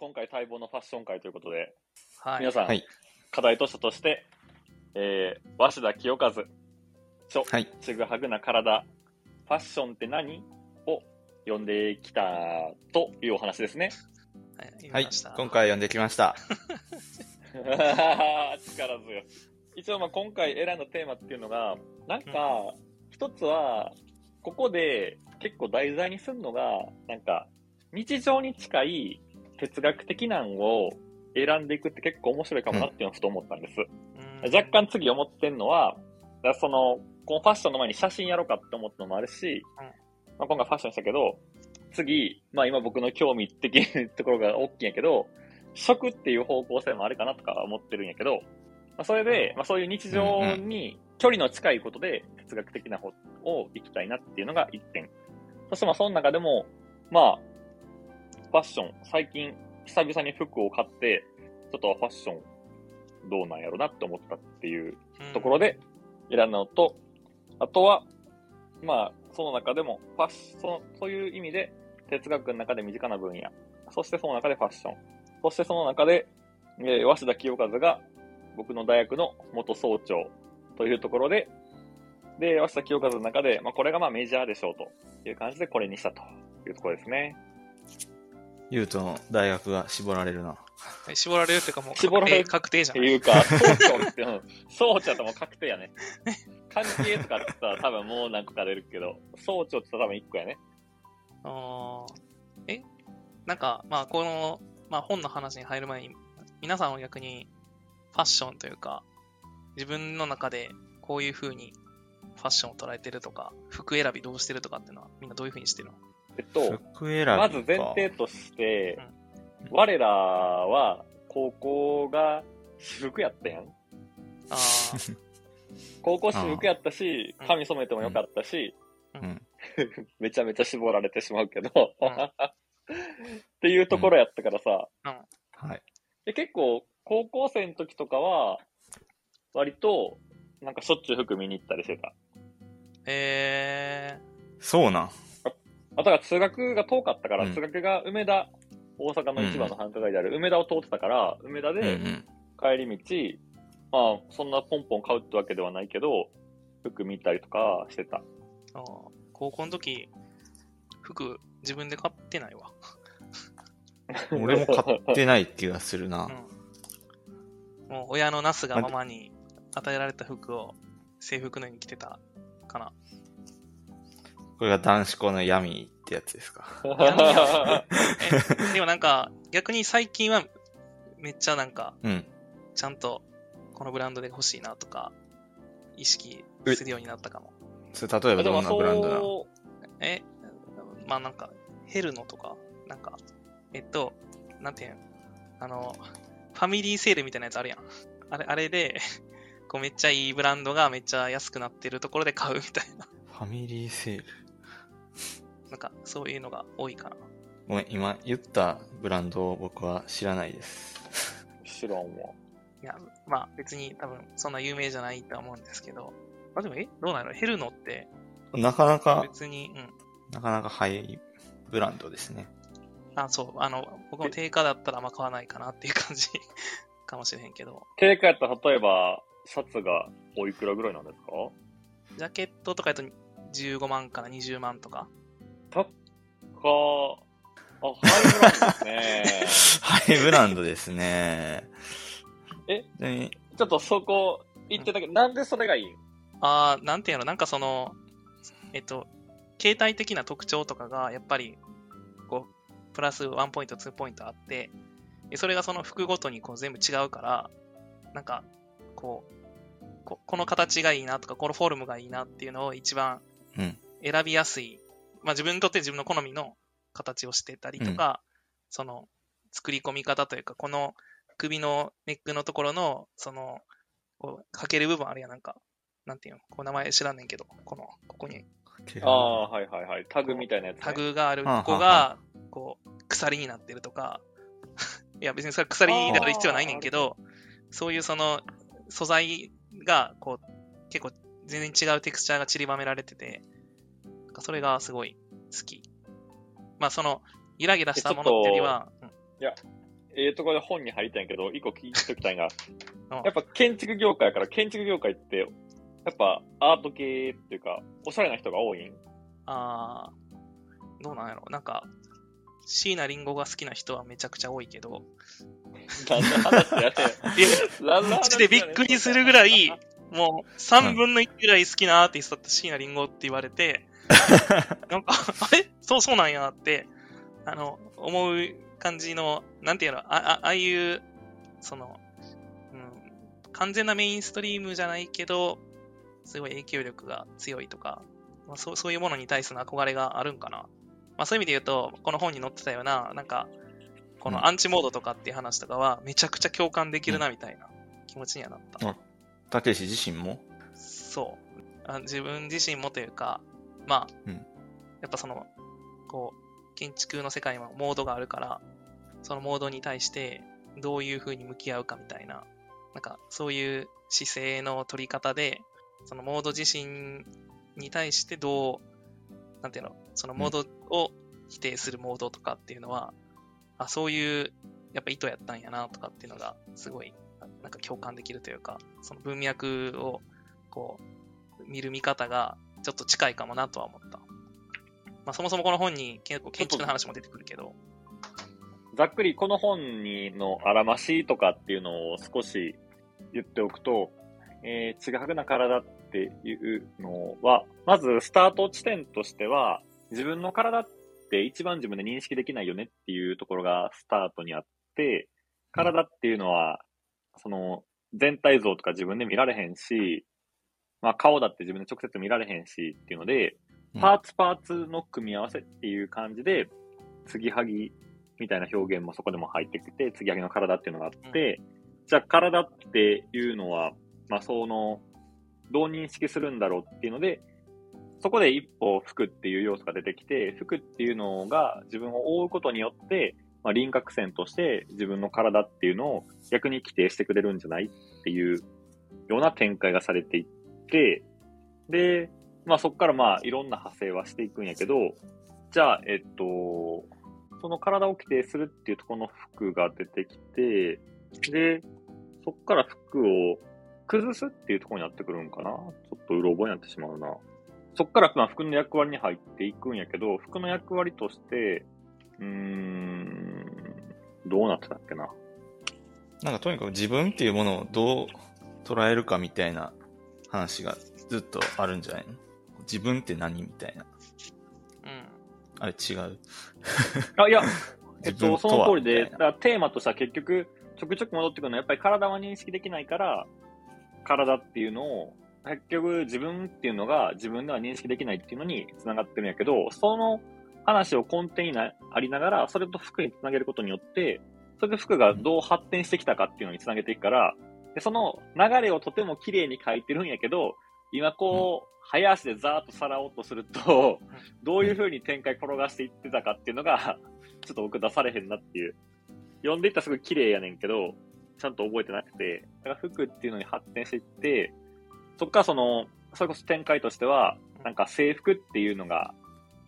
今回待望のファッション会ということで、はい。皆さん、はい課題図書として、えー、鷲田清和、書、はい。ちぐはぐな体、ファッションって何を読んできたというお話ですね。はい。今回読んできました。力強い。一応まあ今回選んだテーマっていうのが、なんか、一つは、ここで結構題材にするのが、なんか、日常に近い哲学的なんを選んでいくって結構面白いかもなっていうのをふと思ったんです。うん若干次思ってんのは、その、このファッションの前に写真やろうかって思ったのもあるし、うんまあ、今回ファッションしたけど、次、まあ今僕の興味的なところが大きいんやけど、食っていう方向性もあるかなとか思ってるんやけど、まあ、それで、まあそういう日常に距離の近いことで哲学的な方を行きたいなっていうのが一点。そしてまあその中でも、まあ、ファッション、最近久々に服を買って、ちょっとファッションどうなんやろなって思ったっていうところ、で選んだのと、あとは、まあ、その中でも、ファッション、そういう意味で、哲学の中で身近な分野、そしてその中でファッション、そしてその中で、えー、鷲田清和が僕の大学の元総長というところで、で、鷲田清和の中で、まあ、これがまあメジャーでしょうという感じでこれにしたというところですね。ゆうとの大学が絞られるな。はい絞られるっていうかもう確絞られる定確定じゃない。っていうか、総長って、うん総長ってもう確定やね。関係とかって言ったら多分もう何個か出るけど、総長って言ったら多分1個やね。あーえ？なんか、まあ、この、まあ、本の話に入る前に、皆さんは逆にファッションというか、自分の中でこういう風にファッションを捉えてるとか、服選びどうしてるとかっていうのは、みんなどういう風にしてるの？えっと。まず前提として、我らは高校が私服やったやん。高校私服やったしうん、髪染めてもよかったし、うん。めちゃめちゃ絞られてしまうけど、うん っていうところやったからさ、はい。で結構高校生の時とかは、割と、なんかしょっちゅう服見に行ったりしてた。えそうなん。あ、だから通学が遠かったから、うん通学が梅田、大阪の一番の繁華街である梅田を通ってたから、梅田うんうでん。帰り道、まあ、そんなポンポン買うってわけではないけど、服見たりとかしてた。ー、あー高校の時、服自分で買ってないわ。俺も買ってない気がするな。うん。もう親のナスがママに与えられた服を制服のように着てたかな。これが男子校の闇ってやつですか？えでもなんか、逆に最近はめっちゃなんか、うん。ちゃんとこのブランドで欲しいなとか、意識するようになったかも。それ例えばどんなブランドなの？え、まあなんか、ヘルノとか、なんか、えっと、なんていうのあの、ファミリーセールみたいなやつあるやん。あれ、あれで、こうめっちゃいいブランドがめっちゃ安くなってるところで買うみたいな。ファミリーセール？なんか、そういうのが多いかな。ごめん、今言ったブランドを僕は知らないです。知らんわ。いや、まあ別に多分そんな有名じゃないとは思うんですけど。あ、でも、えどうなの？ヘルノってなかなか、別に、うん。なかなかハイブランドですね。あ、そう、あの、僕も定価だったらあんま買わないかなっていう感じ かもしれへんけど。定価やったら例えば、シャツがおいくらぐらいなんですか？ジャケットとかやと15万から20万とか。か、あ、ハイブランドですね。ハイブランドですね。え？でちょっとそこ言ってたけど、なんでそれがいい？んあー、なんていうの、なんかその、えっと、携帯的な特徴とかが、やっぱり、こう、プラス1ポイント、2ポイントあって、でそれがその服ごとにこう全部違うから、なんか、こう、ここの形がいいなとか、このフォルムがいいなっていうのを一番うん。選びやすい、まあ自分にとって自分の好みの形をしてたりとか、その作り込み方というか、この首のネックのところの、その、こう、かける部分あるやん、なんか、なんていうの、こう名前知らんねんけど、この、ここに。ああ、はいはいはい。タグみたいなやつ、ね。タグがあるはあここはあが、こう、鎖になってるとか、いや別にそれは鎖である必要はないねんけど、そういうその素材が、こう、結構全然違うテクスチャーが散りばめられてて、なんかそれがすごい好き。まあその、ギラギラしたものってよりは、うん。ええところで本に入りたいんやけど、一個聞いときたいんが うん、やっぱ建築業界やから、建築業界って、やっぱアート系っていうか、おしゃれな人が多いん？あー、どうなんやろ。なんか、椎名林檎が好きな人はめちゃくちゃ多いけど、何の話やね ん。何のでびっくりするぐらい、もう3分の1ぐらい好きなアーティストだった椎名林檎って言われて、なんか、あれ？そうそうなんやって、あの、思う感じの、なんていうの、ああああいう、その、うん、完全なメインストリームじゃないけど、すごい影響力が強いとか、まあ、そうそういうものに対する憧れがあるんかな。まあ、そういう意味で言うと、この本に載ってたような、なんか、こうんのアンチモードとかっていう話とかは、めちゃくちゃ共感できるなみたいな気持ちにはなった。あたけし自身も？そうあ。自分自身もというか、まあ、うん。やっぱその、こう、建築の世界にはモードがあるから、そのモードに対してどういう風に向き合うかみたいな、なんかそういう姿勢の取り方で、そのモード自身に対してどう、なんていうの、そのモードを否定するモードとかっていうのは、あ、そういう、やっぱ意図やったんやなとかっていうのが、すごい、なんか共感できるというか、その文脈を、こう、見る見方が、ちょっと近いかもなとは思った。まあ、そもそもこの本に結構建築の話も出てくるけど、ざっくりこの本にのあらましとかっていうのを少し言っておくと、えー、ちぐはぐな体っていうのは、まずスタート地点としては、自分の体って一番自分で認識できないよねっていうところがスタートにあって、体っていうのは、その全体像とか自分で見られへんし、まあ顔だって自分で直接見られへんしっていうので、うん。パーツパーツの組み合わせっていう感じで、継ぎはぎみたいな表現もそこでも入ってきて、継ぎはぎの体っていうのがあって、じゃあ体っていうのは、まあその、どう認識するんだろうっていうので、そこで一歩服っていう要素が出てきて、服っていうのが自分を覆うことによって、まあ、輪郭線として自分の体っていうのを逆に規定してくれるんじゃないっていうような展開がされていって、で、まあそこからまあいろんな派生はしていくんやけど、じゃあ、えっと、その体を規定するっていうとこの服が出てきて、で、そこから服を崩すっていうところになってくるんかな？ちょっとうろ覚えになってしまうな。そこからまあ服の役割に入っていくんやけど、服の役割として、うーん、どうなってたっけな？なんかとにかく自分っていうものをどう捉えるかみたいな話がずっとあるんじゃないの？自分って何みたいな。うん。あれ違う？あ、いや、えっと、その通りで、だテーマとしては結局、ちょくちょく戻ってくるのは、やっぱり体は認識できないから、体っていうのを、結局自分っていうのが自分では認識できないっていうのに繋がってるんやけど、その話を根底になありながら、それと服に繋げることによって、それで服がどう発展してきたかっていうのに繋げていくから、でその流れをとても綺麗に書いてるんやけど、今こう、早足でザーッとさらおうとすると、どういう風に展開転がしていってたかっていうのが、ちょっと僕出されへんなっていう。読んでいったらすごい綺麗やねんけど、ちゃんと覚えてなくて、だから服っていうのに発展していって、そっからその、それこそ展開としては、なんか制服っていうのが、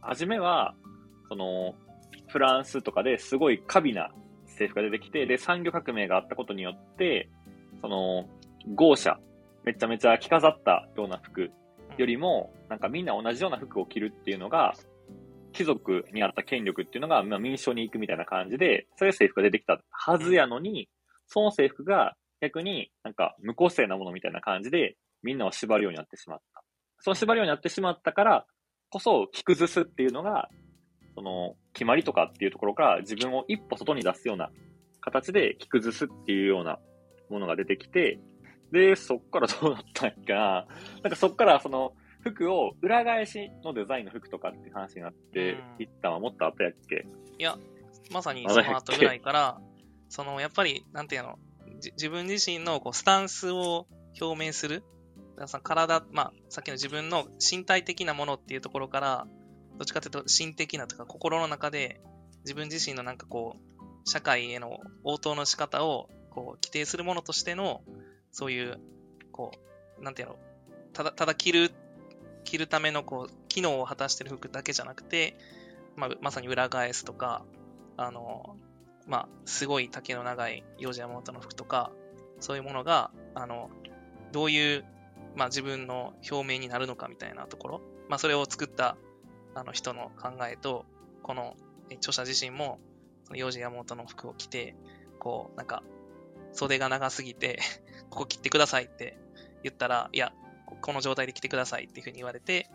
初めは、その、フランスとかですごい過敏な制服が出てきて、で、産業革命があったことによって、その、豪奢、めちゃめちゃ着飾ったような服よりも、なんかみんな同じような服を着るっていうのが、貴族にあった権力っていうのが、まあ、民衆に行くみたいな感じで、そういう制服が出てきたはずやのに、その制服が逆になんか無個性なものみたいな感じで、みんなを縛るようになってしまった。その縛るようになってしまったからこそ、着崩すっていうのが、その、決まりとかっていうところから自分を一歩外に出すような形で着崩すっていうようなものが出てきて、で、そっからどうなったんやっけな。なんかそっからその服を裏返しのデザインの服とかって話になっていったのはもっと後やっけ？いや、まさにその後ぐらいから、その、やっぱり、なんていうの、じ自分自身のこうスタンスを表明する。体、まあ、さっきの自分の身体的なものっていうところから、どっちかというと、心的なとか、心の中で、自分自身のなんかこう、社会への応答の仕方を、こう、規定するものとしての、そういう、こう、なんていうの、ただ、ただ着る、着るための、こう、機能を果たしてる服だけじゃなくて、まあ、まさに裏返すとか、あの、まあ、すごい丈の長い幼児山本の服とか、そういうものが、あの、どういう、まあ自分の表明になるのかみたいなところ、まあそれを作ったあの人の考えと、この著者自身も、その幼児山本の服を着て、こう、なんか、袖が長すぎて、ここ切ってくださいって言ったら、いや、この状態で着てくださいっていうふうに言われて、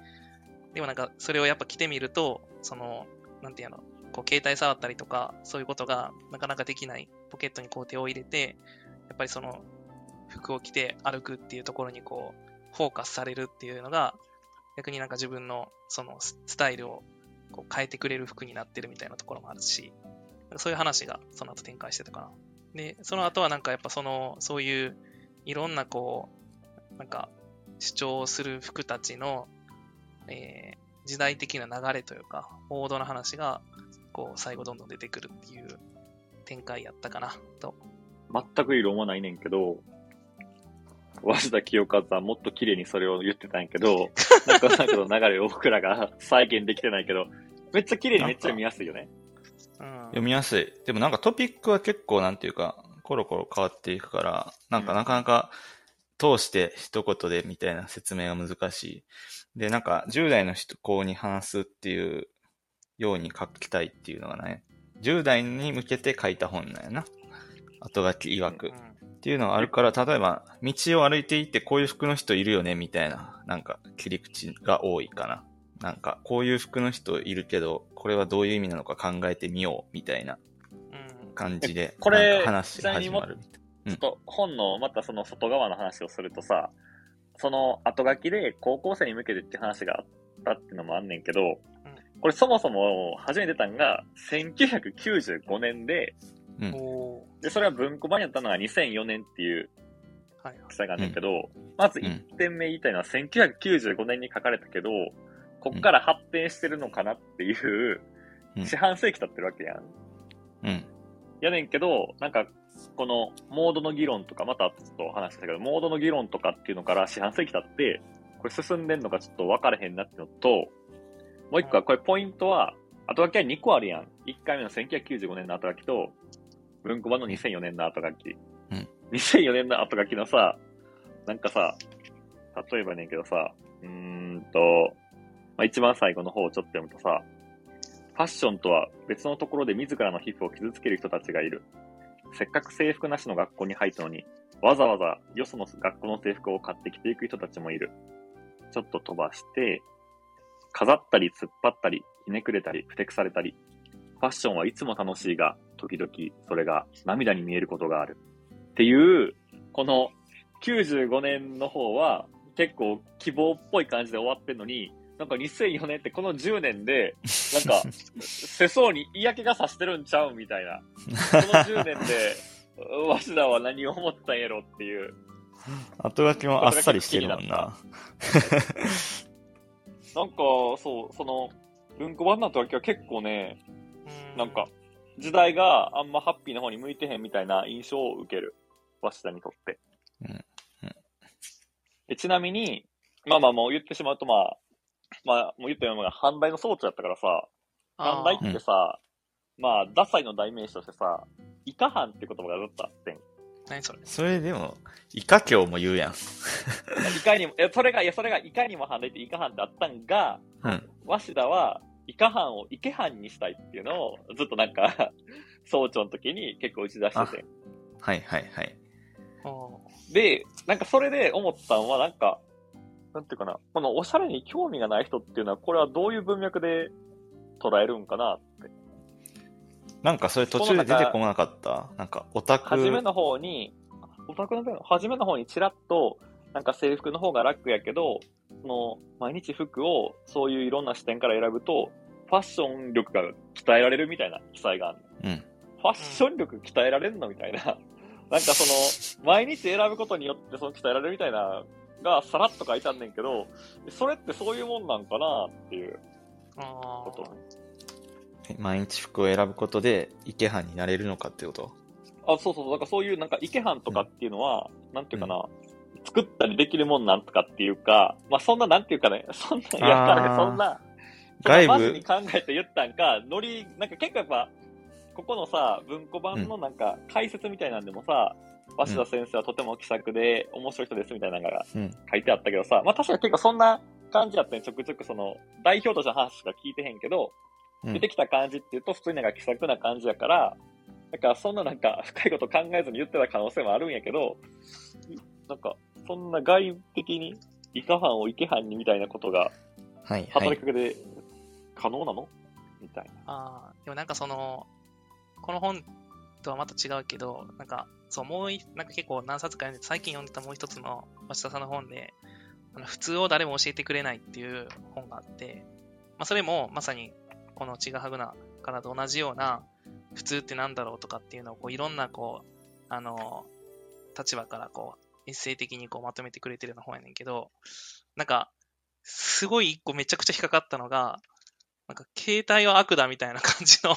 でもなんか、それをやっぱ着てみると、その、なんていうの、こう、携帯触ったりとか、そういうことがなかなかできない、ポケットにこう手を入れて、やっぱりその、服を着て歩くっていうところにこう、フォーカスされるっていうのが、逆になんか自分のそのスタイルをこう変えてくれる服になってるみたいなところもあるし、そういう話がその後展開してたかな。で、その後はなんかやっぱその、そういういろんなこう、なんか主張する服たちの、えー時代的な流れというか、王道の話が、こう、最後どんどん出てくるっていう展開やったかな、と。全く異論はないねんけど、鷲田清和はもっと綺麗にそれを言ってたんやけど、なんかなんかの流れを僕らが再現できてないけど、めっちゃ綺麗にめっちゃ読みやすいよね。うん。読みやすい。でもなんかトピックは結構なんていうか、コロコロ変わっていくから、なんかなかなか通して一言でみたいな説明が難しい。で、なんか10代の人子に話すっていうように書きたいっていうのがね、10代に向けて書いた本なんやな。後書き曰く。うんっていうのがあるから、例えば、道を歩いていてこういう服の人いるよね、みたいな、なんか切り口が多いかな。なんか、こういう服の人いるけど、これはどういう意味なのか考えてみよう、みたいなうん。感じで、これ話が始まるみたいちょっと本のまたその外側の話をするとさ、その後書きで高校生に向けてって話があったっていうのもあんねんけど、これそもそも初めて出たんが1995年で、うん。で、それは文庫版やったのが2004年っていうはいはい。記載があんねんけど、まず1点目言いたいのは1995年に書かれたけど、こっから発展してるのかなっていう、うん四半世紀経ってるわけやん。うん。やねんけど、なんか、このモードの議論とか、またちょっと話したけど、モードの議論とかっていうのから四半世紀経って、これ進んでんのかちょっと分かれへんなってのと、もう一個は、これポイントは、後書きは2個あるやん。1回目の1995年の後書きと、文庫版の2004年の後書き。うん2004年の後書きのさ、なんかさ、例えばねんけどさ、うーんと、まあ、一番最後の方をちょっと読むとさ、ファッションとは別のところで自らの皮膚を傷つける人たちがいる。せっかく制服なしの学校に入ったのに、わざわざよその学校の制服を買ってきていく人たちもいる。ちょっと飛ばして、飾ったり突っ張ったり、ひねくれたり、ふてくされたり。ファッションはいつも楽しいが、時々それが涙に見えることがある。っていう、この95年の方は結構希望っぽい感じで終わってんのに、なんか2004年ってこの10年で、なんか、世相に嫌気がさしてるんちゃうみたいな。この10年で、鷲田は何を思ったんやろっていう。後書きもあっさりしてるもんな。なんか、そう、その、文庫版の後書きは結構ね、うなんか、時代があんまハッピーな方に向いてへんみたいな印象を受ける。鷲田にとって。うんうんでちなみに、まあまあもう言ってしまうとまあ、まあもう言ったような反対の装置やったからさ、反対ってさ、まあ、ダサいの代名詞としてさ、イカハンって言葉がずっとあってん。何それ？それでも、イカ教も言うやん。いかにも、え、それが、いや、それがいかにも反対ってイカハンってあったんが、うん。鷲田は、イカハンをイケハンにしたいっていうのを、ずっとなんか、総長の時に結構打ち出してて。はいはいはい。おで、なんかそれで思ったのは、なんか、なんていうかな、このおしゃれに興味がない人っていうのは、これはどういう文脈で捉えるんかなって。なんかそれ途中で出てこなかった？なんかオタク。初めの方に、オタクの方初めの方にちらっと、なんか制服の方が楽やけど、その、毎日服をそういういろんな視点から選ぶと、ファッション力が鍛えられるみたいな記載がある。うん。ファッション力鍛えられるのみたいな。なんかその、毎日選ぶことによってその鍛えられるみたいな、がさらっと書いてあんねんけど、それってそういうもんなんかなっていう。あこと。毎日服を選ぶことで、イケハンになれるのかってこと？あ、そうそうそう、だからそういうなんかイケハンとかっていうのは、なんていうかな、作ったりできるもんなんとかっていうか、まあそんななんていうかね、そんな、いや、あー。そんな、外部。そんなマジに考えて言ったんか、ノリ、なんか結構やっぱ、ここのさ、文庫版のなんか解説みたいなんでもさ、鷲田先生はとても気さくで面白い人ですみたいなのがうん。書いてあったけどさ、まあ確かに結構そんな感じだったね。ちょくちょくその、代表としての話しか聞いてへんけど、うん出てきた感じっていうと普通になんか気さくな感じやから、だからそんななんか深いこと考えずに言ってた可能性もあるんやけど、なんかそんな外的にイカ班をイケ班にみたいなことがはい、は働きい。かけで可能なの？みたいな。ああ、でもなんかその、この本とはまた違うけど、なんか、そう、もうい、なんか結構何冊か読んで、最近読んでたもう一つの鷲田さんの本で、あの普通を誰も教えてくれないっていう本があって、まあそれもまさにこのちがはぐなからと同じような、普通ってなんだろうとかっていうのをこういろんなこう、あの、立場からこう、エッセイ的にこうまとめてくれてるような本やねんけど、なんか、すごい一個めちゃくちゃ引っかかったのが、なんか携帯は悪だみたいな感じの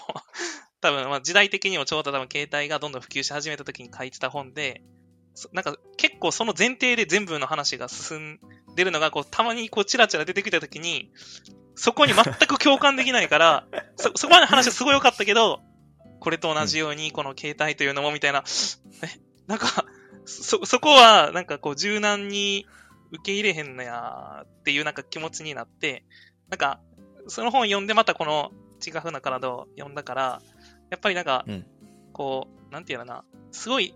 多分まあ時代的にもちょうど多分携帯がどんどん普及し始めた時に書いてた本で、なんか結構その前提で全部の話が進んでるのがこうたまにこうチラチラ出てきた時に、そこに全く共感できないから、そ、そこまでの話はすごい良かったけど、これと同じようにこの携帯というのもみたいな、え、なんか、そ、そこはなんかこう柔軟に受け入れへんのやっていうなんか気持ちになって、なんか、その本読んでまたこのちがふな体を読んだから、やっぱりなんか、うんこう、なんていうのかな、すごい、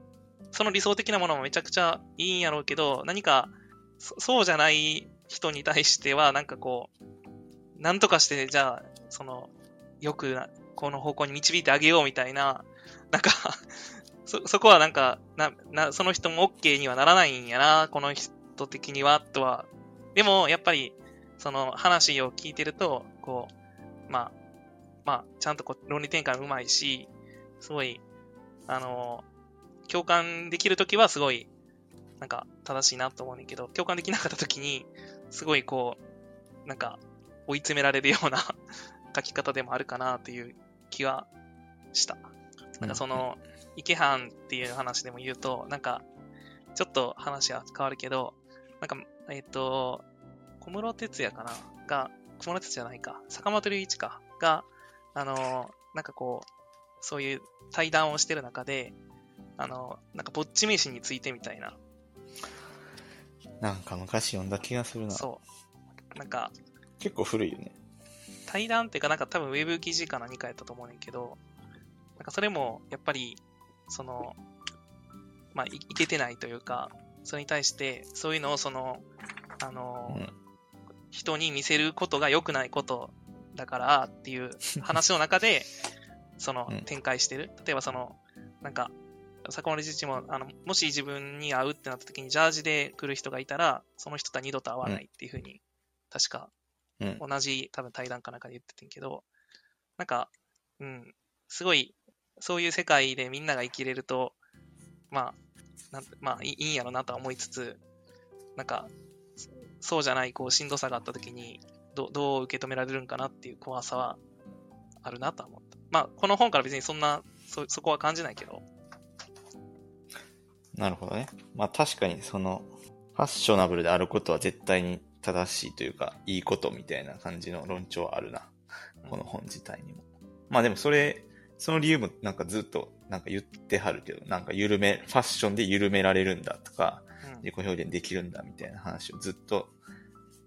その理想的なものもめちゃくちゃいいんやろうけど、何か、そそうじゃない人に対しては、なんかこう、なんとかして、じゃあ、その、よくな、この方向に導いてあげようみたいな、なんか、そ、そこはなんか、な、な、その人も OK にはならないんやな、この人的には、とは。でも、やっぱり、その話を聞いてると、こう、まあ、まあ、ちゃんとこう論理展開もうまいし、すごい、あの、共感できるときはすごい、なんか正しいなと思うねんけど、共感できなかったときに、すごいこう、なんか追い詰められるような 書き方でもあるかなっていう気はした。なんかその、池藩っていう話でも言うと、なんか、ちょっと話は変わるけど、なんか、えっ、と、小室哲也かな？が、小室哲也じゃないか、坂本龍一か、が、あの、なんかこう、そういう対談をしてる中で、あの、なんかぼっち飯についてみたいな、なんか昔読んだ気がするな。そう。なんか、結構古いよね。対談っていうか、なんか多分ウェブ記事か何かやったと思うねんけど、なんかそれも、やっぱり、その、まあ、いいけてないというか、それに対して、そういうのをその、あの、うん人に見せることが良くないことだからっていう話の中で、そのうん展開してる。例えばその、なんか、坂本自身も、あの、もし自分に会うってなった時にジャージで来る人がいたら、その人とは二度と会わないっていうふうに、確かうん。同じ多分対談かなんかで言っててんけど、なんか、うん、すごい、そういう世界でみんなが生きれると、まあ、なんまあいいんやろなとは思いつつ、なんか、そそうじゃない、こう、しんどさがあった時に、どどう受け止められるんかなっていう怖さはあるなとは思った。まあ、この本から別にそんな、そ、そこは感じないけど、なるほどね。まあ確かにその、ファッショナブルであることは絶対に正しいというか、いいことみたいな感じの論調はあるな。この本自体にも。まあでもそれ、その理由もなんかずっとなんか言ってはるけど、なんか緩め、ファッションで緩められるんだとか、うん自己表現できるんだみたいな話をずっと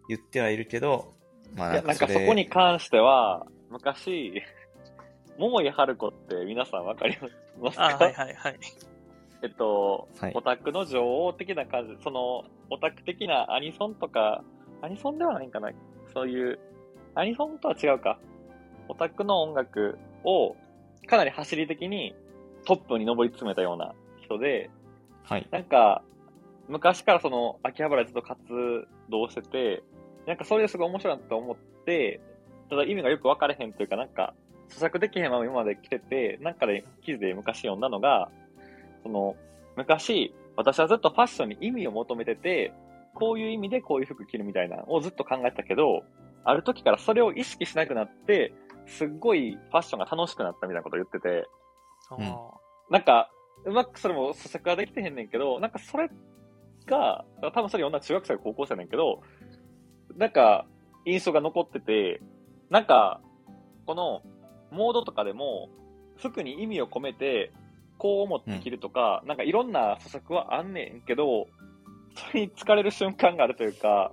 言ってはいるけど、まあいや、なんかれそこに関しては、昔、桃井春子って皆さんわかりますか？あはいはいはい。えっと、はいオタクの女王的な感じ、その、オタク的なアニソンとか、アニソンではないんかな？そういう、アニソンとは違うか。オタクの音楽を、かなり走り的にトップに上り詰めたような人で、はい。なんか、昔からその、秋葉原でずっと活動してて、なんかそれですごい面白いなと思って、ただ意味がよく分かれへんというか、なんか、咀嚼できへんまま今まで来てて、なんかで記事で昔読んだのが、その、昔、私はずっとファッションに意味を求めてて、こういう意味でこういう服着るみたいなのをずっと考えてたけど、ある時からそれを意識しなくなって、すっごいファッションが楽しくなったみたいなことを言ってて、うん。なんか、うまくそれも咀嚼はできてへんねんけど、なんかそれが、多分それ読んだ中学生か高校生やねんけど、なんか、印象が残ってて、なんか、この、モードとかでも、服に意味を込めて、こう思って着るとか、なんかいろんな施策はあんねんけど、それに疲れる瞬間があるというか、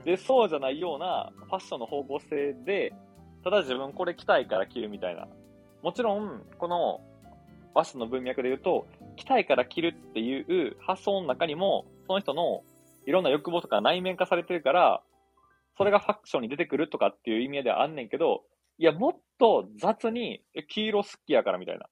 うんで、そうじゃないようなファッションの方向性で、ただ自分これ着たいから着るみたいな。もちろん、このファッションの文脈で言うと、着たいから着るっていう発想の中にも、その人のいろんな欲望とか内面化されてるから、それがファッションに出てくるとかっていう意味ではあんねんけど、いや、もっと雑に、え黄色好きやからみたいな。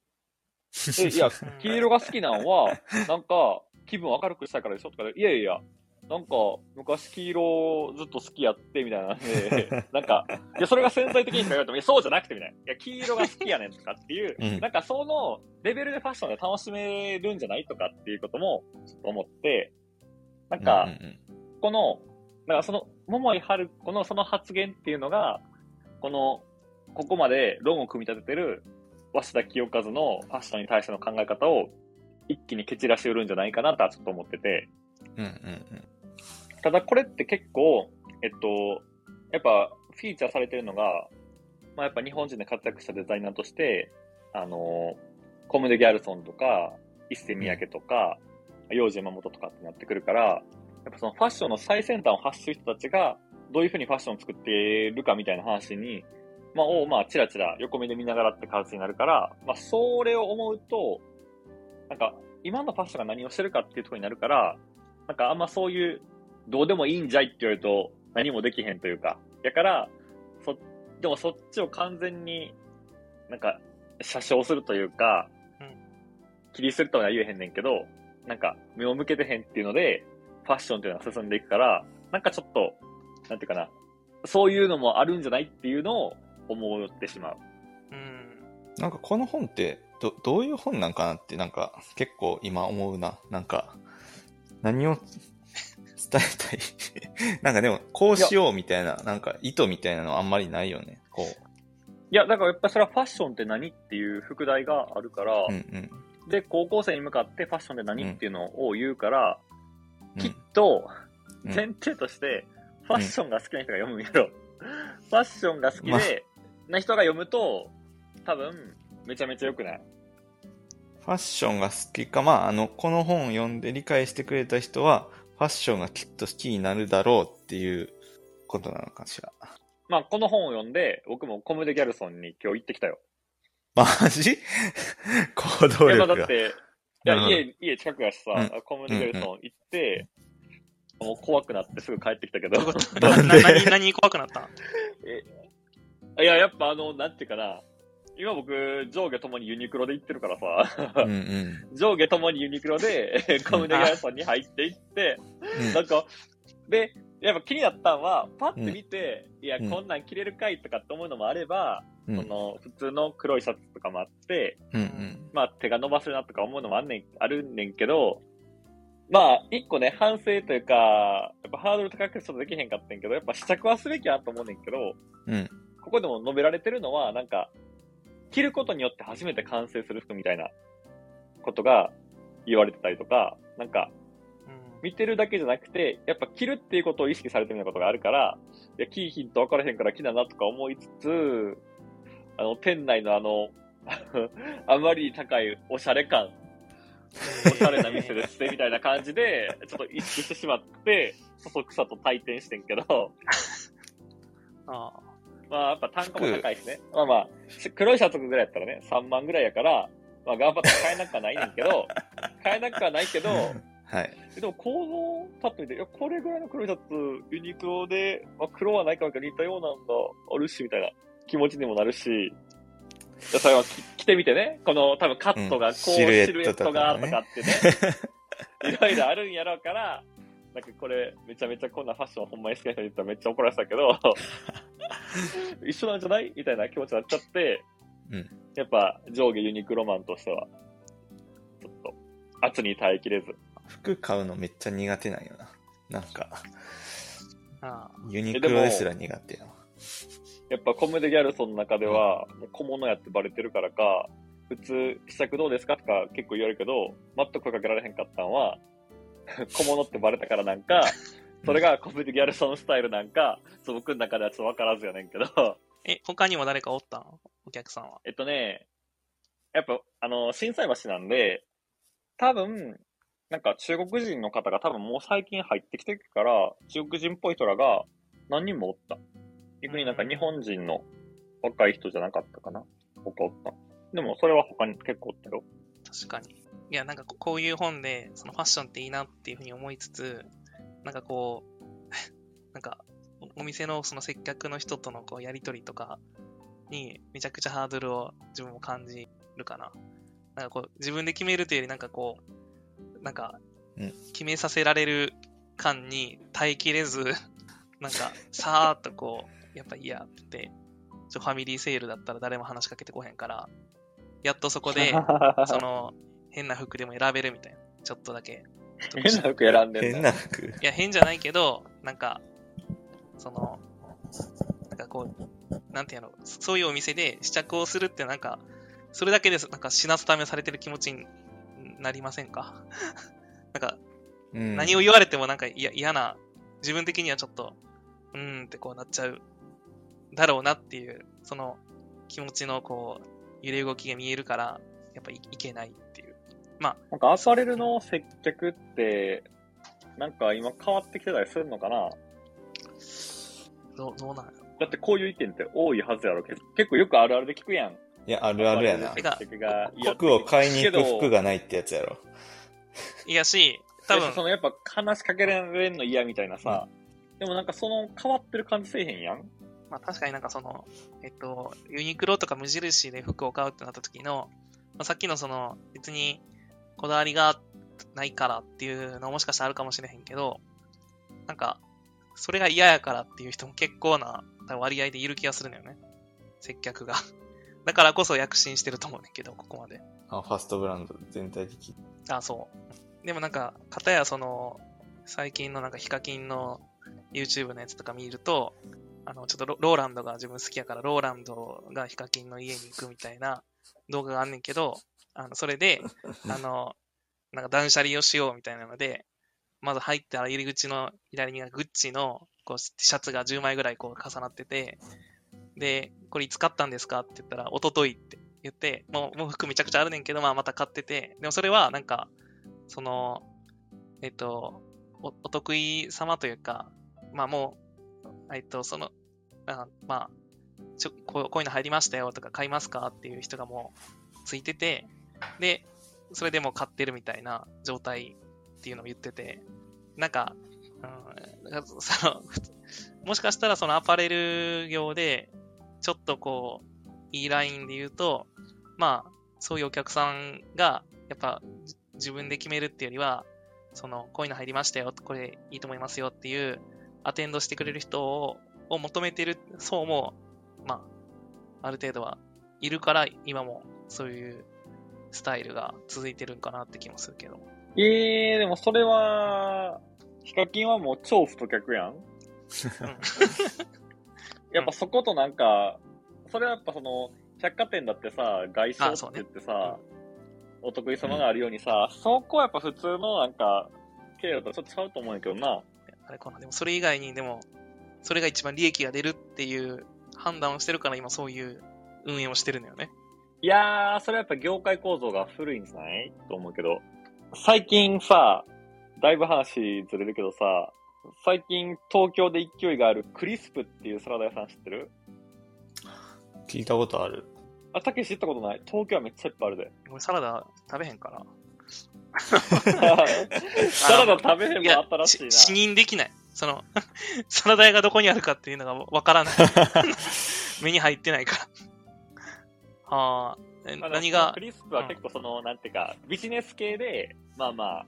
え、いや、黄色が好きなんは、なんか、気分明るくしたいからでしょとかで、いやいや、なんか、昔黄色ずっと好きやって、みたいなんで、なんか、いや、それが潜在的にしか言われても、いや、そうじゃなくて、みたいな。いや、黄色が好きやねんとかっていう、うんなんかそのレベルでファッションで楽しめるんじゃないとかっていうことも、ちょっと思って、なんか、この、だからその、桃井春子のその発言っていうのが、この、ここまで論を組み立ててる、鷲田清和のファッションに対しての考え方を一気に蹴散らしうるんじゃないかなとはちょっと思ってて、うんうんうん。ただこれって結構、えっと、やっぱフィーチャーされてるのが、まあやっぱ日本人で活躍したデザイナーとして、あの、コムデ・ギャルソンとか、一世三宅とか、幼児山本とかってなってくるから、やっぱそのファッションの最先端を発する人たちが、どういうふうにファッションを作っているかみたいな話に、まあ、を、まあ、ちらちら横目で見ながらって形になるから、まあ、それを思うと、なんか、今のファッションが何をしてるかっていうところになるから、なんかあんまそういう、どうでもいいんじゃいって言われると、何もできへんというか。やから、そ、でもそっちを完全に、なんか、写生するというか、うん切りするとは言えへんねんけど、なんか、目を向けてへんっていうので、ファッションっていうのが進んでいくから、なんかちょっと、なんていうかな、そういうのもあるんじゃないっていうのを思ってしまう。うん。なんかこの本ってど、どういう本なんかなって、なんか結構今思うな。なんか、何を 伝えたい？なんかでも、こうしようみたいな、なんか意図みたいなのあんまりないよね。こいや、だからやっぱそれはファッションって何っていう副題があるから、う。うんうん。で、高校生に向かってファッションって何っていうのを言うから、うんと、うん前提として、ファッションが好きな人が読むんやろ。ファッションが好きで、まな人が読むと、多分、めちゃめちゃ良くない。ファッションが好きか、まあ、あの、この本を読んで理解してくれた人は、ファッションがきっと好きになるだろうっていうことなのかしら。まあ、この本を読んで、僕もコムデ・ギャルソンに今日行ってきたよ。マジ？行動いや、ま力が。あだって、いや、家、家近くやしさ、うコムデ・ギャルソン行って、もう怖くなってすぐ帰ってきたけど、何、何怖くなったん いや、やっぱあの、なんていうかな、今僕、上下ともにユニクロで行ってるからさ、うんうん。上下ともにユニクロで、コムデ・ギャルソンに入っていって、うん。なんか、で、やっぱ気になったんは、パッて見て、いや、うん。こんなん着れるかいとかって思うのもあれば、うん。その、普通の黒いシャツとかもあって、うんうん。まあ手が伸ばせるなとか思うのもあんねん、あるんねんけど、まあ、一個ね、反省というか、やっぱハードル高くちょっとできへんかったんけど、やっぱ試着はすべきやと思うねんけど、うん。ここでも述べられてるのは、なんか、着ることによって初めて完成する服みたいなことが言われてたりとか、なんか、うん見てるだけじゃなくて、やっぱ着るっていうことを意識されてるようなことがあるから、いや、着いひんと分からへんから着だなとか思いつつ、あの、店内のあの、あまりに高いおしゃれ感、おしゃれな店ですね、みたいな感じで、ちょっと意識してしまって、そそくさと退店してんけど、あまあ、やっぱ単価も高いしね。まあまあ、し黒いシャツぐらいやったらね、3万ぐらいやから、まあ頑張って買えなくはないねんけど、買えなくはないけど、はい。えでも構造パッと見て、いや、これぐらいの黒いシャツ、ユニクロで、まあ、黒はないかも似たようなんがあるし、みたいな気持ちにもなるし、それはき着てみてね、この多分カットがこう、うんシシルエットがとかってね、いろいろあるんやろうから、なんかこれ、めちゃめちゃこんなファッションほんまに好きな人に言ったらめっちゃ怒られてたけど、一緒なんじゃないみたいな気持ちになっちゃって、うんやっぱ上下ユニクロマンとしては、ちょっと、圧に耐えきれず。服買うのめっちゃ苦手なんよな。なんか、ユニクロですら苦手やわ。やっぱコムデ・ギャルソンの中では、小物やってバレてるからか、普通、試着どうですかとか結構言われるけど、全く声かけられへんかったんは、小物ってバレたからなんか、それがコムデ・ギャルソンスタイルなんか、ちょっと僕の中ではちょっとわからずやねんけど、え、他にも誰かおったん？お客さんは。えっとね、やっぱ、あの、震災橋なんで、多分、なんか中国人の方が多分もう最近入ってきてるから、中国人っぽい人らが何人もおった。逆になんか日本人の若い人じゃなかったかな？他おった。でもそれは他に結構おったよ。確かに。いや、なんかここういう本で、そのファッションっていいなっていうふうに思いつつ、なんかこう、なんか、おお店のその接客の人とのこうやりとりとかにめちゃくちゃハードルを自分も感じるかな。なんかこう、自分で決めるというよりなんかこう、なんかうん、決めさせられる感に耐えきれず、なんか、さーっとこう、やっぱ嫌って、ちょファミリーセールだったら誰も話しかけてこへんから、やっとそこで、その、変な服でも選べるみたいな。ちょっとだけ。変な服選んでん変だな服。いや、変じゃないけど、なんか、その、なんかこう、なんていうの、そういうお店で試着をするってなんか、それだけです、なんか品定めされてる気持ちになりませんか？なんか、うん。何を言われてもなんか嫌嫌な、自分的にはちょっと、うーんってこうなっちゃう、だろうなっていう、その気持ちのこう、揺れ動きが見えるから、やっぱいいけないっていう。なんかアパレルの接客って、なんか今変わってきてたりするのかな？どう、どうなんやろ。だってこういう意見って多いはずやろけど、結構よくあるあるで聞くやん。いや、あるあるやな。服を買いに行く服がないってやつやろ。いやし、多分そ、のやっぱ話しかけられんの嫌みたいなさ、でもなんかその変わってる感じせえへんやんまあ確かになんかその、えっと、ユニクロとか無印で服を買うってなった時の、まあ、さっきのその、別にこだわりがないからっていうのもしかしたらあるかもしれへんけど、なんか、それが嫌やからっていう人も結構な割合でいる気がするのよね。接客が。だからこそ躍進してると思うねんけど、ここまで。あ、ファストブランド全体的に。あ、そう。でもなんか、かたやその、最近のなんかヒカキンの YouTube のやつとか見ると、あの、ちょっとローランドが自分好きやから、ローランドがヒカキンの家に行くみたいな動画があんねんけど、あの、それで、あの、なんか断捨離をしようみたいなので、まず入ったら入り口の左にはグッチのこうシャツが10枚ぐらいこう重なってて、で、これいつ買ったんですかって言ったら、一昨日って言って、もうもう服めちゃくちゃあるねんけど、まあまた買ってて、でもそれはなんか、その、えっと、おお得意様というか、まあもう、えっと、その、あまあちょこう、いうの入りましたよとか買いますかっていう人がもうついてて、で、それでも買ってるみたいな状態っていうのを言ってて、なんか、うん、その、もしかしたらそのアパレル業で、ちょっとこう、いいラインで言うと、まあ、そういうお客さんが、やっぱ、自分で決めるっていうよりは、その、こういうの入りましたよ、これいいと思いますよっていう、アテンドしてくれる人をを求めてる層も、まあ、ある程度はいるから、今もそういうスタイルが続いてるんかなって気もするけど。ええー、でもそれは、ヒカキンはもう超太客やん。やっぱそことなんか、それはやっぱその、百貨店だってさ、外装って言ってさ、お得意様があるようにさ、そこはやっぱ普通のなんか、経営だとちょっとちゃうと思うんやけどな。あれかな。でもそれ以外に、でも、それが一番利益が出るっていう判断をしてるから今そういう運営をしてるのよね。いやー、それはやっぱ業界構造が古いんじゃないと思うけど。最近さ、だいぶ話ずれるけどさ、最近東京で勢いがあるクリスプっていうサラダ屋さん知ってる？聞いたことある。あ、たけし知ったことない東京はめっちゃいっぱいあるで。俺サラダ食べへんから。サラダ食べへんも新しいな。し視認できない。その、サラダ屋がどこにあるかっていうのがわからない。目に入ってないから。はあ。何が？ク、リスプは結構その、なんていうか、ビジネス系で、まあまあ、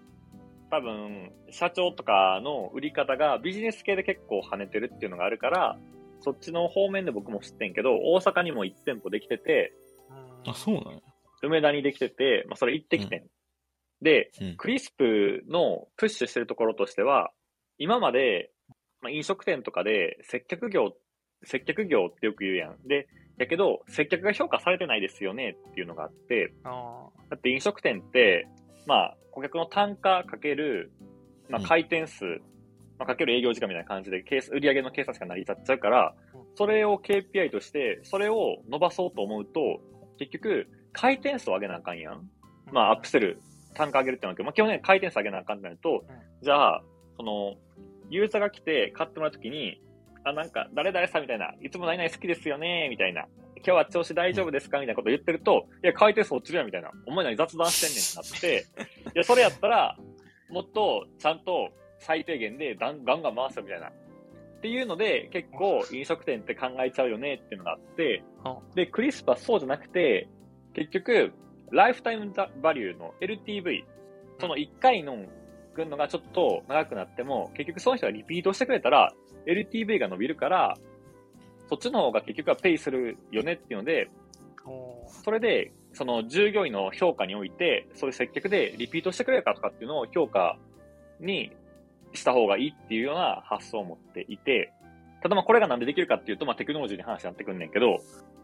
多分、社長とかの売り方がビジネス系で結構跳ねてるっていうのがあるから、そっちの方面で僕も知ってんけど、大阪にも1店舗できてて、うんあ、そうなんや。梅田にできてて、まあそれ行ってきてん。で、うん。クリスプのプッシュしてるところとしては、今まで、まあ、飲食店とかで接客業、接客業ってよく言うやん。で、やけど、接客が評価されてないですよねっていうのがあって、あだって飲食店って、まあ、顧客の単価かける、まあ、うん。回転数、まあ、かける営業時間みたいな感じで、計売上の計算しか成り立っちゃうからうん、それを KPI として、それを伸ばそうと思うと、結局、回転数を上げなあかんやん。まあ、アップセル、単価上げるってのはけど、まあ、基本的に回転数上げなあかんなると、じゃあ、その、ユーザーが来て買ってもらうときに、あ、なんか、誰々さんみたいな、いつも何々好きですよね、みたいな。今日は調子大丈夫ですかみたいなこと言ってると、いや、回転数落ちるやん、みたいな。お前何雑談してんねんってなって、いや、それやったら、もっと、ちゃんと、最低限でガンガンガン回すよ、みたいな。っていうので、結構、飲食店って考えちゃうよね、っていうのがあって、で、クリスプはそうじゃなくて、結局、ライフタイムバリューの LTV、その1回のくんのがちょっと長くなっても、結局その人がリピートしてくれたら、LTV が伸びるから、そっちの方が結局はペイするよねっていうので、それで、その従業員の評価において、そういう接客でリピートしてくれるかとかっていうのを評価にした方がいいっていうような発想を持っていて、ただまあこれがなんでできるかっていうと、まあテクノロジーに話になってくんねんけど、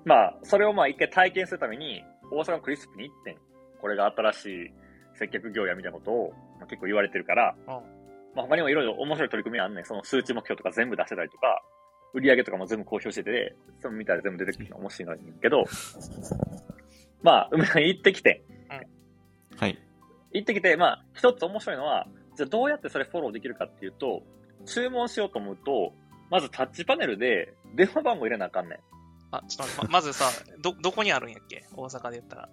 まあそれをまあ一回体験するために、大阪のクリスプに行ってん。これが新しい接客業やみたいなことを、まあ、結構言われてるから、うんまあ他にもいろいろ面白い取り組みがあんねん。その数値目標とか全部出してたりとか、売り上げとかも全部公表してて、それ見たら全部出てくるの面白いんだけど、まあ、梅さん行ってきて、はい。行ってきて、まあ、一つ面白いのは、じゃあどうやってそれフォローできるかっていうと、注文しようと思うと、まずタッチパネルで電話番号入れなあかんねん。あ、ちょっと待ってま まずさ、ど、どこにあるんやっけ？大阪で言ったら。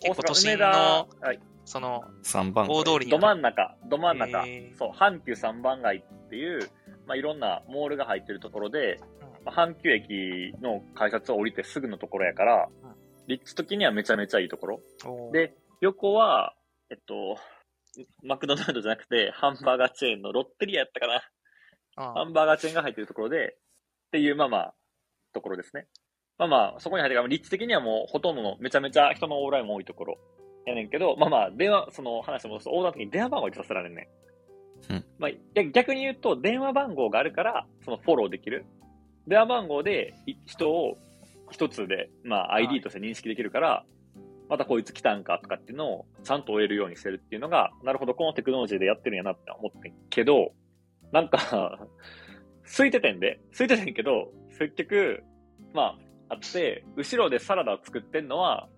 結構都心の、はい、その、3番大通りにど。真ん中、ど真ん中、そう、阪急三番街っていう、まあ、いろんなモールが入ってるところで、阪急駅の改札を降りてすぐのところやからうん、立地的にはめちゃめちゃいいところ。おーで、横は、えっと、マクドナルドじゃなくて、ハンバーガーチェーンのロッテリアやったかな。あハンバーガーチェーンが入ってるところで、っていう、まあまあ、ところですね。まあまあ、そこに入ってるから、立地的にはもうほとんどの、めちゃめちゃ人の往来も多いところ。やねんけど、まあまあ、電話、その話を戻すと、横断的に電話番号にさせられんねん。うんまあ、逆逆に言うと、電話番号があるから、そのフォローできる。電話番号でい人を一つで、まあ ID として認識できるから、またこいつ来たんかとかっていうのをちゃんと追えるようにしてるっていうのが、なるほど、このテクノロジーでやってるんやなって思ってんけど、なんか、空いててんで、空いててんけど、結局、まあ、あって、後ろでサラダを作ってんのは、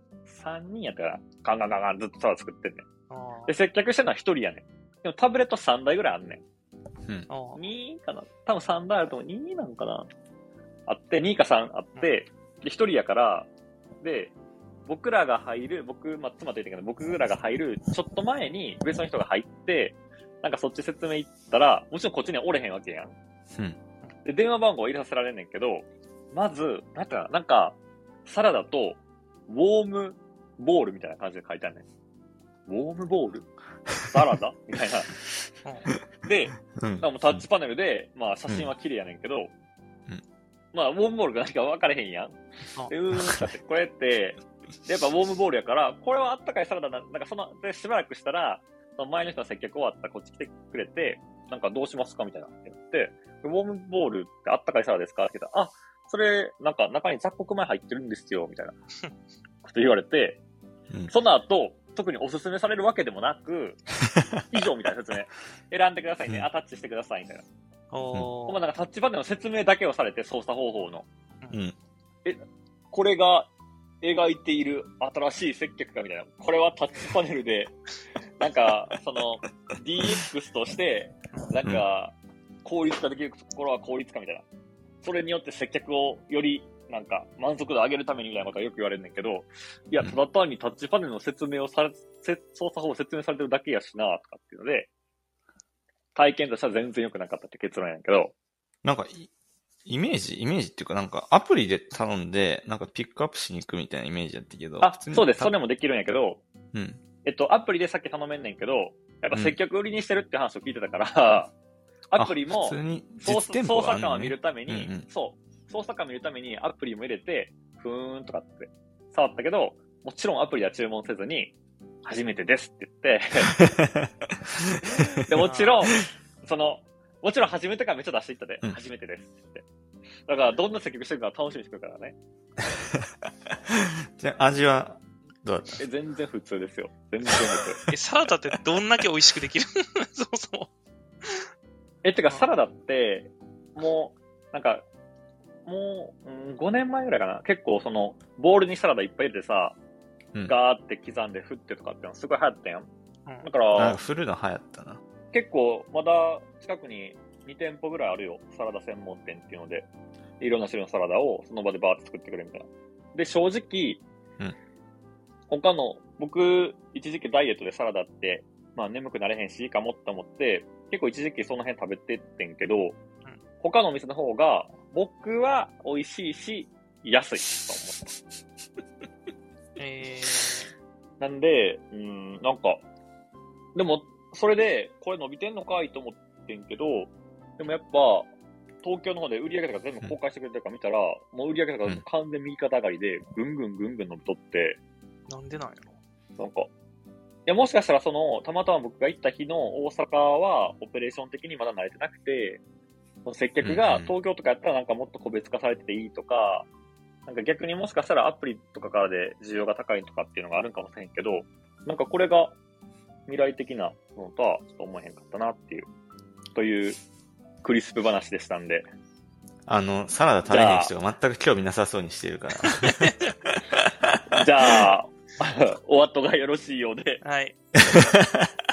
3人やったから、ガンガンガンガンずっとサラダ作ってんねん。あで、接客してるのは1人やねん。でもタブレット3台ぐらいあんねん。うん。あー2かな多分3台あると思う。2なのかなあって、2か3あって、で、1人やから、で、僕らが入る、僕、まあ、妻と言ってんけど、僕らが入る、ちょっと前に別の人が入って、なんかそっち説明行ったら、もちろんこっちにはおれへんわけやん。うん。で、電話番号入れさせられんねんけど、まず、なんか、なんか、サラダと、ウォームボールみたいな感じで書いてあるね。ん。ウォームボール？サラダ？みたいな。で、うん。もうタッチパネルで、まあ写真は綺麗やねんけど、まあウォームボールが何か分かれへんやん。あでうーんってなって、これって、でやっぱウォームボールやから、これはあったかいサラダな、なんかその、でしばらくしたら、その前の人の接客終わったらこっち来てくれて、なんかどうしますか？みたいなって言って、ウォームボールってあったかいサラダですか？って言ったら、あ、それ、なんか中に雑穀米入ってるんですよ、みたいな こと言われて、うんその後、特におすすめされるわけでもなく、以上みたいな説明。選んでくださいね。うんアタッチしてください、みたいな。おーほんまなんかタッチパネルの説明だけをされて、操作方法の。うん。これが描いている新しい接客かみたいな。これはタッチパネルで、なんか、その、DX として、なんか、効率化できるところは効率化みたいな。それによって接客をより、なんか、満足度を上げるためにみたいなことはよく言われるんだけど、いや、うんただ単にタッチパネルの説明をされ、せ操作法を説明されてるだけやしな、とかっていうので、体験としては全然良くなかったって結論やんけど、なんかい、イメージ、イメージっていうかなんかアプリで頼んで、なんかピックアップしに行くみたいなイメージやったけど。あそうです。たそれもできるんやけど、うん。えっと、アプリでさっき頼めんねんけど、やっぱ接客売りにしてるって話を聞いてたから、アプリもあ普通に操作感を見るために、うんうんそう、操作感を見るためにアプリも入れて、ふーんとかって触ったけど、もちろんアプリは注文せずに、初めてですって言って、で、もちろん、その、もちろん初めてからめっちゃ出していったで、うん初めてですって言って。だから、どんな接客してるか楽しみにしてるからね。じゃあ味は、どうだった？え、全然普通ですよ。全然普通。え、サラダってどんだけ美味しくできるそもそも。え、てか、サラダって、もう、なんか、もう、うん、5年前ぐらいかな。結構、その、ボウルにサラダいっぱい入れてさ、うんガーって刻んで振ってとかってのすごい流行ったやん。うんだからか、振るの流行ったな。結構まだ近くに2店舗ぐらいあるよ。サラダ専門店っていうので。いろんな種類のサラダをその場でバーって作ってくれるみたいな。で、正直、うん他の、僕、一時期ダイエットでサラダって、まあ眠くなれへんしいいかもって思って、結構一時期その辺食べてってんけど、他のお店の方が、僕は美味しいし、安いと思った。えー、なんで、うん、なんか、でも、それで、これ伸びてんのかいと思ってんけど、でもやっぱ、東京の方で売り上げとか全部公開してくれてるから見たら、もう売り上げとか完全右肩上がりで、ぐんぐんぐんぐん伸びとって、なんでなんやろ。なんか、いや、もしかしたらその、たまたま僕が行った日の大阪は、オペレーション的にまだ慣れてなくて、その接客が東京とかやったらなんかもっと個別化されてていいとか、なんか逆にもしかしたらアプリとかからで需要が高いとかっていうのがあるんかもしれんけど、なんかこれが未来的なのとはちょっと思えへんかったなっていう、というクリスプ話でしたんで。あの、サラダ食べへん人が全く興味なさそうにしてるから。じゃあ、お後がよろしいようで。はい。